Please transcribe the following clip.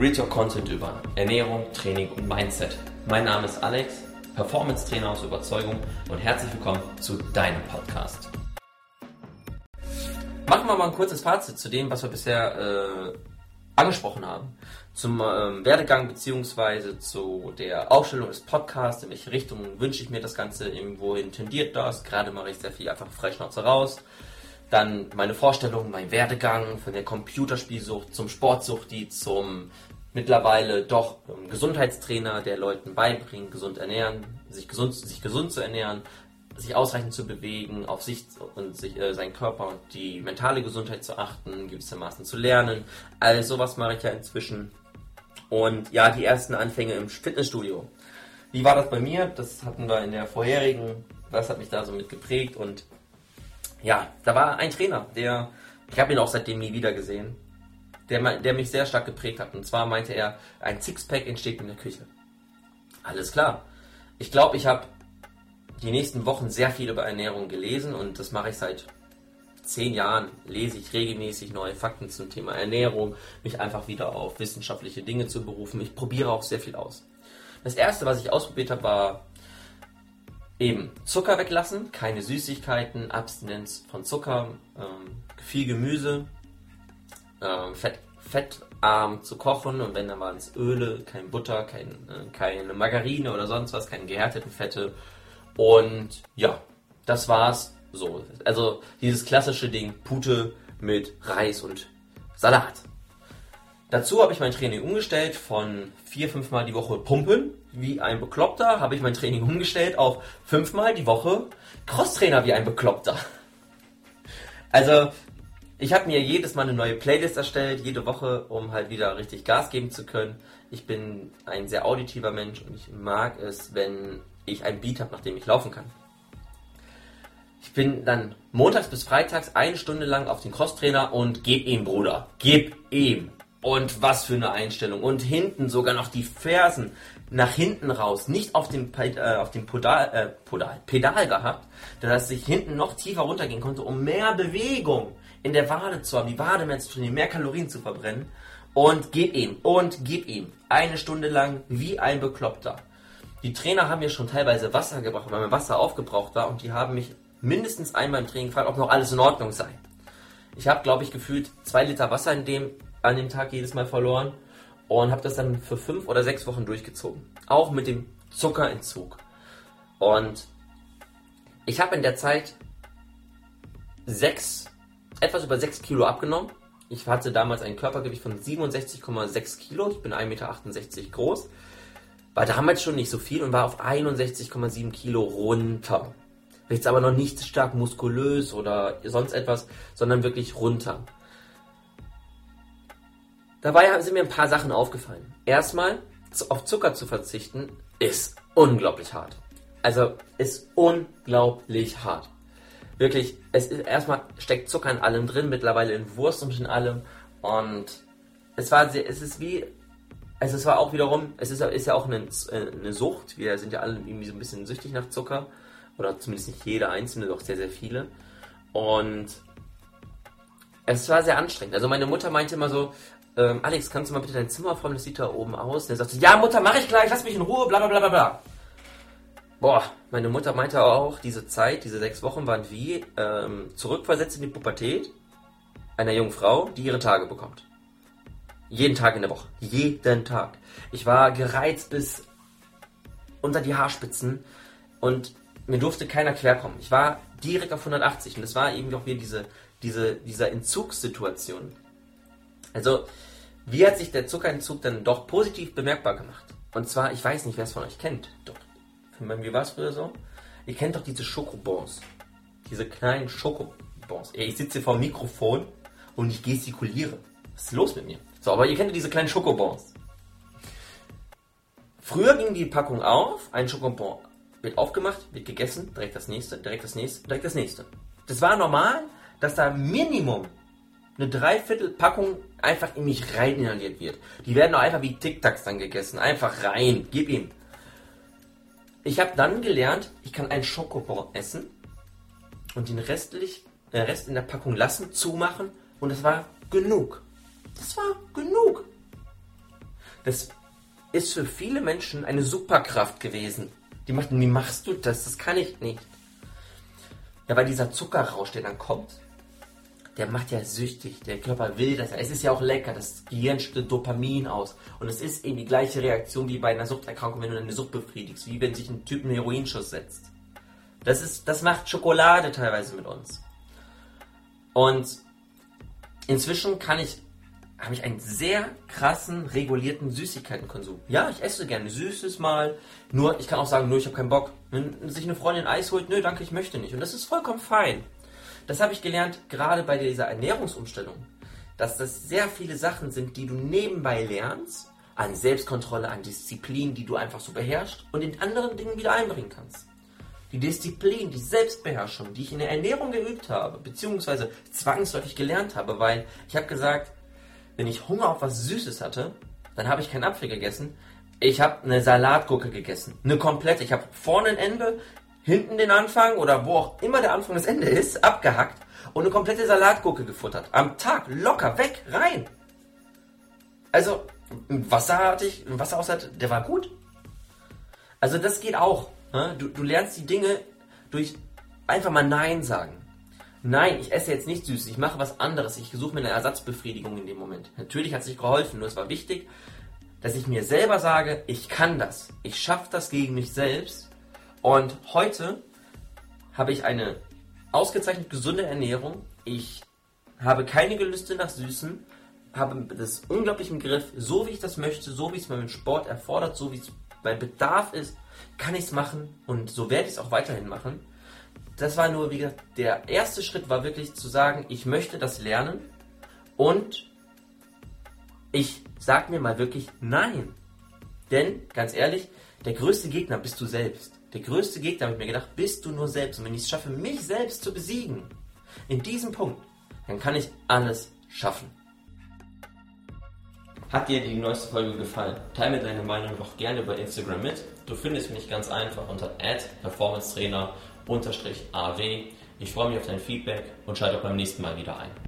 Read Your Content über Ernährung, Training und Mindset. Mein Name ist Alex, Performance Trainer aus Überzeugung und herzlich willkommen zu deinem Podcast. Machen wir mal ein kurzes Fazit zu dem, was wir bisher äh, angesprochen haben. Zum ähm, Werdegang bzw. zu der Aufstellung des Podcasts, in welche Richtung wünsche ich mir das Ganze, irgendwohin tendiert das. Gerade mache ich sehr viel einfach Freischnauze raus. Dann meine Vorstellung, mein Werdegang von der Computerspielsucht zum Sportsuchti, zum mittlerweile doch ähm, Gesundheitstrainer, der Leuten beibringt, gesund ernähren, sich gesund, sich gesund zu ernähren, sich ausreichend zu bewegen, auf sich und sich, äh, seinen Körper und die mentale Gesundheit zu achten, gewissermaßen zu lernen. All sowas mache ich ja inzwischen. Und ja, die ersten Anfänge im Fitnessstudio. Wie war das bei mir? Das hatten wir in der vorherigen, was hat mich da so mit geprägt und ja, da war ein Trainer, der, ich habe ihn auch seitdem nie wieder gesehen der, der mich sehr stark geprägt hat. Und zwar meinte er, ein Sixpack entsteht in der Küche. Alles klar. Ich glaube, ich habe die nächsten Wochen sehr viel über Ernährung gelesen und das mache ich seit zehn Jahren. Lese ich regelmäßig neue Fakten zum Thema Ernährung, mich einfach wieder auf wissenschaftliche Dinge zu berufen. Ich probiere auch sehr viel aus. Das erste, was ich ausprobiert habe, war eben Zucker weglassen, keine Süßigkeiten, Abstinenz von Zucker, ähm, viel Gemüse, äh, fett, fettarm zu kochen und wenn dann waren es Öle, kein Butter, kein, äh, keine Margarine oder sonst was, keine gehärteten Fette und ja, das war's so. Also dieses klassische Ding, Pute mit Reis und Salat. Dazu habe ich mein Training umgestellt von vier, fünfmal die Woche Pumpen, wie ein Bekloppter, habe ich mein Training umgestellt auf fünfmal die Woche Crosstrainer wie ein Bekloppter. Also ich habe mir jedes Mal eine neue Playlist erstellt, jede Woche, um halt wieder richtig Gas geben zu können. Ich bin ein sehr auditiver Mensch und ich mag es, wenn ich ein Beat habe, nach dem ich laufen kann. Ich bin dann montags bis freitags eine Stunde lang auf den Crosstrainer und geb ihm, Bruder. Gib ihm. Und was für eine Einstellung. Und hinten sogar noch die Fersen nach hinten raus, nicht auf dem, äh, auf dem Podal, äh, Podal, Pedal gehabt, dass ich hinten noch tiefer runtergehen konnte, um mehr Bewegung in der Wade zu haben, die Wade mehr zu trainieren, mehr Kalorien zu verbrennen. Und gib ihm, und gib ihm. Eine Stunde lang wie ein Bekloppter. Die Trainer haben mir schon teilweise Wasser gebracht, weil mein Wasser aufgebraucht war. Und die haben mich mindestens einmal im Training gefragt, ob noch alles in Ordnung sei. Ich habe, glaube ich, gefühlt zwei Liter Wasser in dem, an dem Tag jedes Mal verloren. Und habe das dann für fünf oder sechs Wochen durchgezogen. Auch mit dem Zuckerentzug. Und ich habe in der Zeit sechs etwas über 6 Kilo abgenommen. Ich hatte damals ein Körpergewicht von 67,6 Kilo. Ich bin 1,68 Meter groß. War damals schon nicht so viel und war auf 61,7 Kilo runter. Jetzt aber noch nicht stark muskulös oder sonst etwas, sondern wirklich runter. Dabei sind mir ein paar Sachen aufgefallen. Erstmal, auf Zucker zu verzichten, ist unglaublich hart. Also ist unglaublich hart wirklich, es ist erstmal steckt Zucker in allem drin, mittlerweile in Wurst und in allem. Und es war sehr, es ist wie, also es war auch wiederum, es ist, ist ja auch eine, eine Sucht. Wir sind ja alle irgendwie so ein bisschen süchtig nach Zucker. Oder zumindest nicht jeder einzelne, doch sehr, sehr viele. Und es war sehr anstrengend. Also meine Mutter meinte immer so, ähm, Alex, kannst du mal bitte dein Zimmer aufräumen, das sieht da oben aus. Und er sagte, ja Mutter, mach ich gleich, lass mich in Ruhe, bla bla bla bla. Boah, meine Mutter meinte auch, diese Zeit, diese sechs Wochen waren wie ähm, zurückversetzt in die Pubertät einer jungen Frau, die ihre Tage bekommt. Jeden Tag in der Woche. Jeden Tag. Ich war gereizt bis unter die Haarspitzen und mir durfte keiner querkommen. Ich war direkt auf 180 und das war irgendwie auch wieder diese, diese, dieser Entzugssituation. Also, wie hat sich der Zuckerentzug dann doch positiv bemerkbar gemacht? Und zwar, ich weiß nicht, wer es von euch kennt. Doch wie war es früher so? Ihr kennt doch diese Schokobons. Diese kleinen Schokobons. Ich sitze vor dem Mikrofon und ich gestikuliere. Was ist los mit mir? So, aber ihr kennt diese kleinen Schokobons. Früher ging die Packung auf, ein Schokobon wird aufgemacht, wird gegessen, direkt das nächste, direkt das nächste, direkt das nächste. Das war normal, dass da Minimum eine Dreiviertelpackung einfach in mich rein inhaliert wird. Die werden auch einfach wie Tic Tacs dann gegessen. Einfach rein, gib ihm. Ich habe dann gelernt, ich kann einen Schokobon essen und den restlich, äh, Rest in der Packung lassen, zumachen und das war genug. Das war genug. das ist für viele Menschen eine Superkraft gewesen. Die machten, wie machst du das? Das kann ich nicht. Ja, weil dieser Zuckerrausch, der dann kommt, der macht ja süchtig. Der Körper will das. Es ist ja auch lecker. Das Gehirn schüttet Dopamin aus. Und es ist eben die gleiche Reaktion wie bei einer Suchterkrankung, wenn du eine Sucht befriedigst. Wie wenn sich ein Typ einen Heroinschuss setzt. Das, ist, das macht Schokolade teilweise mit uns. Und inzwischen kann ich habe ich einen sehr krassen, regulierten Süßigkeitenkonsum. Ja, ich esse gerne Süßes mal, nur ich kann auch sagen, nur ich habe keinen Bock. Wenn sich eine Freundin Eis holt, nö, danke, ich möchte nicht. Und das ist vollkommen fein. Das habe ich gelernt, gerade bei dieser Ernährungsumstellung, dass das sehr viele Sachen sind, die du nebenbei lernst, an Selbstkontrolle, an Disziplin, die du einfach so beherrschst und in anderen Dingen wieder einbringen kannst. Die Disziplin, die Selbstbeherrschung, die ich in der Ernährung geübt habe, beziehungsweise zwangsläufig gelernt habe, weil ich habe gesagt, wenn ich Hunger auf was Süßes hatte, dann habe ich keinen Apfel gegessen. Ich habe eine Salatgurke gegessen. Eine komplette. Ich habe vorne ein Ende, hinten den Anfang oder wo auch immer der Anfang das Ende ist, abgehackt und eine komplette Salatgurke gefuttert. Am Tag, locker, weg, rein. Also, Wasser hatte ich, Wasserhaushalt, der war gut. Also das geht auch. Ne? Du, du lernst die Dinge durch einfach mal Nein sagen. Nein, ich esse jetzt nicht süß, ich mache was anderes, ich suche mir eine Ersatzbefriedigung in dem Moment. Natürlich hat es sich geholfen, nur es war wichtig, dass ich mir selber sage, ich kann das, ich schaffe das gegen mich selbst. Und heute habe ich eine ausgezeichnet gesunde Ernährung, ich habe keine Gelüste nach Süßen, habe das unglaublich im Griff, so wie ich das möchte, so wie es mein Sport erfordert, so wie es mein Bedarf ist, kann ich es machen und so werde ich es auch weiterhin machen das war nur, wie gesagt, der erste Schritt war wirklich zu sagen, ich möchte das lernen und ich sag mir mal wirklich nein. Denn, ganz ehrlich, der größte Gegner bist du selbst. Der größte Gegner, habe ich mir gedacht, bist du nur selbst. Und wenn ich es schaffe, mich selbst zu besiegen, in diesem Punkt, dann kann ich alles schaffen. Hat dir die neueste Folge gefallen? Teile mir deine Meinung doch gerne bei Instagram mit. Du findest mich ganz einfach unter performancetrainer.aw. Ich freue mich auf dein Feedback und schalte auch beim nächsten Mal wieder ein.